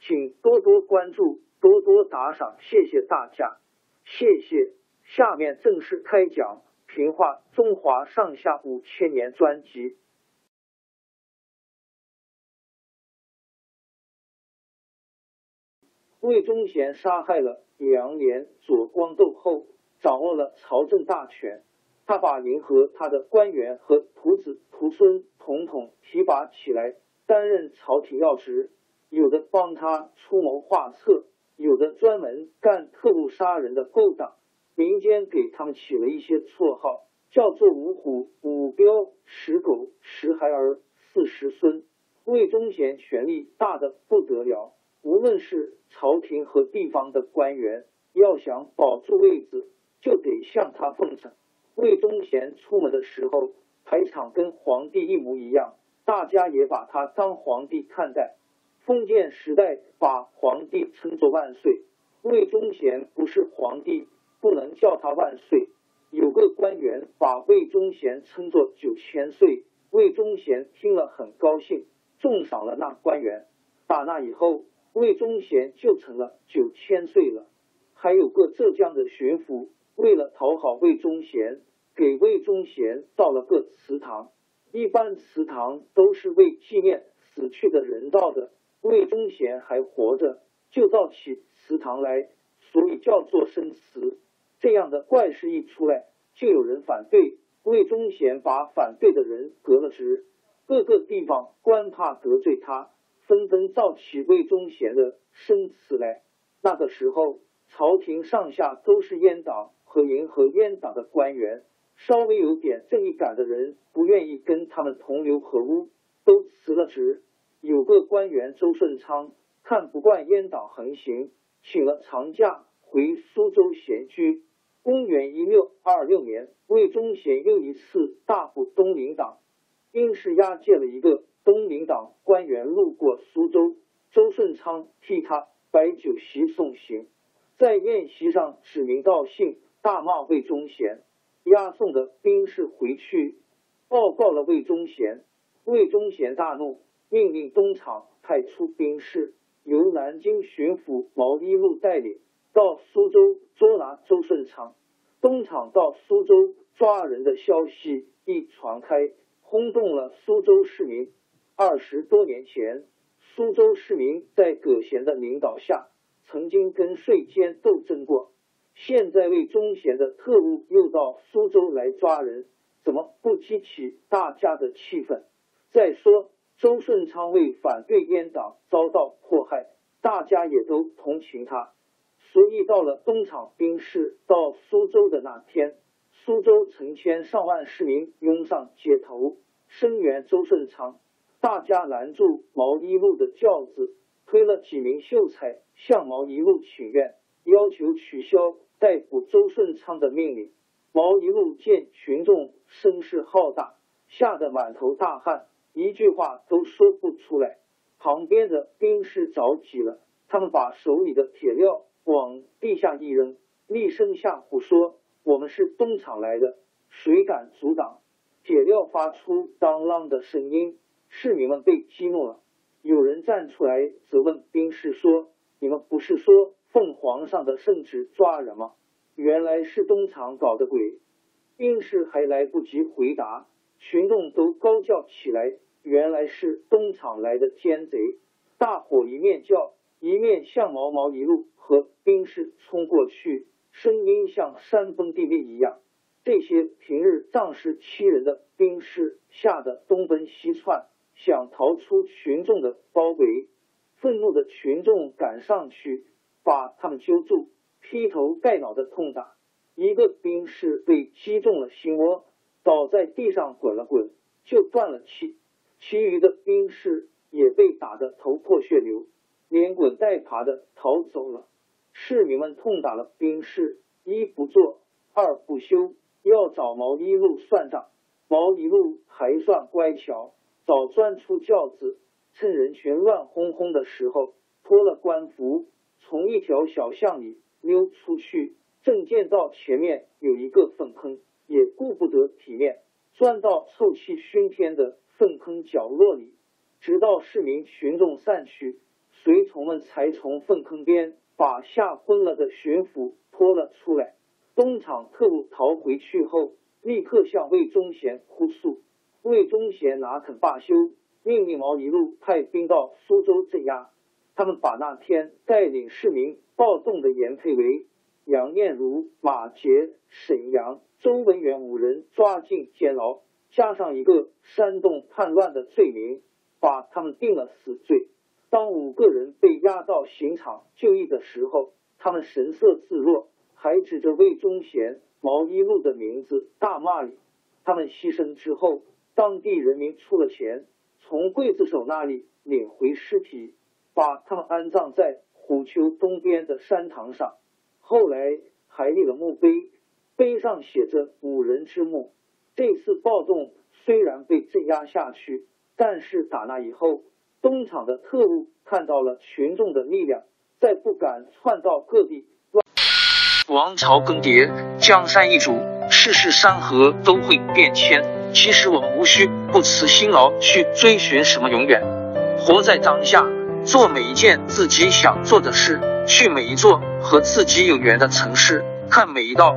请多多关注，多多打赏，谢谢大家，谢谢。下面正式开讲《评话中华上下五千年》专辑。魏忠贤杀害了杨涟、左光斗后，掌握了朝政大权。他把您和他的官员和徒子徒孙统统提拔起来，担任朝廷要职。有的帮他出谋划策，有的专门干特务杀人的勾当。民间给他们起了一些绰号，叫做五虎、五彪、十狗、十孩儿、四十孙。魏忠贤权力大的不得了，无论是朝廷和地方的官员，要想保住位子，就得向他奉承。魏忠贤出门的时候，排场跟皇帝一模一样，大家也把他当皇帝看待。封建时代把皇帝称作万岁，魏忠贤不是皇帝，不能叫他万岁。有个官员把魏忠贤称作九千岁，魏忠贤听了很高兴，重赏了那官员。打那以后，魏忠贤就成了九千岁了。还有个浙江的巡抚，为了讨好魏忠贤，给魏忠贤造了个祠堂。一般祠堂都是为纪念死去的人造的。魏忠贤还活着，就造起祠堂来，所以叫做生祠。这样的怪事一出来，就有人反对。魏忠贤把反对的人革了职，各个地方官怕得罪他，纷纷造起魏忠贤的生祠来。那个时候，朝廷上下都是阉党和迎合阉党的官员，稍微有点正义感的人不愿意跟他们同流合污，都辞了职。有个官员周顺昌看不惯阉党横行，请了长假回苏州闲居。公元一六二六年，魏忠贤又一次大补东林党，因是押解了一个东林党官员路过苏州，周顺昌替他摆酒席送行，在宴席上指名道姓大骂魏忠贤。押送的兵士回去报告了魏忠贤，魏忠贤大怒。命令东厂派出兵士，由南京巡抚毛一禄带领到苏州捉拿周顺昌。东厂到苏州抓人的消息一传开，轰动了苏州市民。二十多年前，苏州市民在葛贤的领导下，曾经跟税监斗争过。现在魏忠贤的特务又到苏州来抓人，怎么不激起大家的气愤？再说。周顺昌为反对阉党遭到迫害，大家也都同情他，所以到了东厂兵士到苏州的那天，苏州成千上万市民拥上街头声援周顺昌，大家拦住毛一路的轿子，推了几名秀才向毛一路请愿，要求取消逮捕周顺昌的命令。毛一路见群众声势浩大，吓得满头大汗。一句话都说不出来，旁边的兵士着急了，他们把手里的铁镣往地下一扔，厉声吓唬说：“我们是东厂来的，谁敢阻挡？”铁料发出当啷的声音，市民们被激怒了。有人站出来责问兵士说：“你们不是说奉皇上的圣旨抓人吗？原来是东厂搞的鬼！”兵士还来不及回答，群众都高叫起来：“原来是东厂来的奸贼！”大伙一面叫，一面向毛毛一路和兵士冲过去，声音像山崩地裂一样。这些平日仗势欺人的兵士吓得东奔西窜。想逃出群众的包围，愤怒的群众赶上去，把他们揪住，劈头盖脑的痛打。一个兵士被击中了心窝，倒在地上滚了滚，就断了气。其余的兵士也被打得头破血流，连滚带爬的逃走了。市民们痛打了兵士，一不做，二不休，要找毛一路算账。毛一路还算乖巧。早钻出轿子，趁人群乱哄哄的时候，脱了官服，从一条小巷里溜出去。正见到前面有一个粪坑，钻到臭气熏天的粪坑角落里。直到市民群众散去，随从们才从粪坑边把吓昏了的巡抚拖了出来。东厂特务逃回去后，立刻向魏忠贤哭诉。魏忠贤哪肯罢休，命令毛一路派兵到苏州镇压。他们把那天带领市民暴动的严佩维、杨念如、马杰、沈阳、周文远五人抓进监牢，加上一个煽动叛乱的罪名，把他们定了死罪。当五个人被押到刑场就义的时候，他们神色自若，还指着魏忠贤、毛一路的名字大骂里。他们牺牲之后。当地人民出了钱，从刽子手那里领回尸体，把他们安葬在虎丘东边的山塘上。后来还立了墓碑，碑上写着“五人之墓”。这次暴动虽然被镇压下去，但是打那以后，东厂的特务看到了群众的力量，再不敢窜到各地。王朝更迭，江山易主，世事山河都会变迁。其实我们无需不辞辛劳去追寻什么永远，活在当下，做每一件自己想做的事，去每一座和自己有缘的城市，看每一道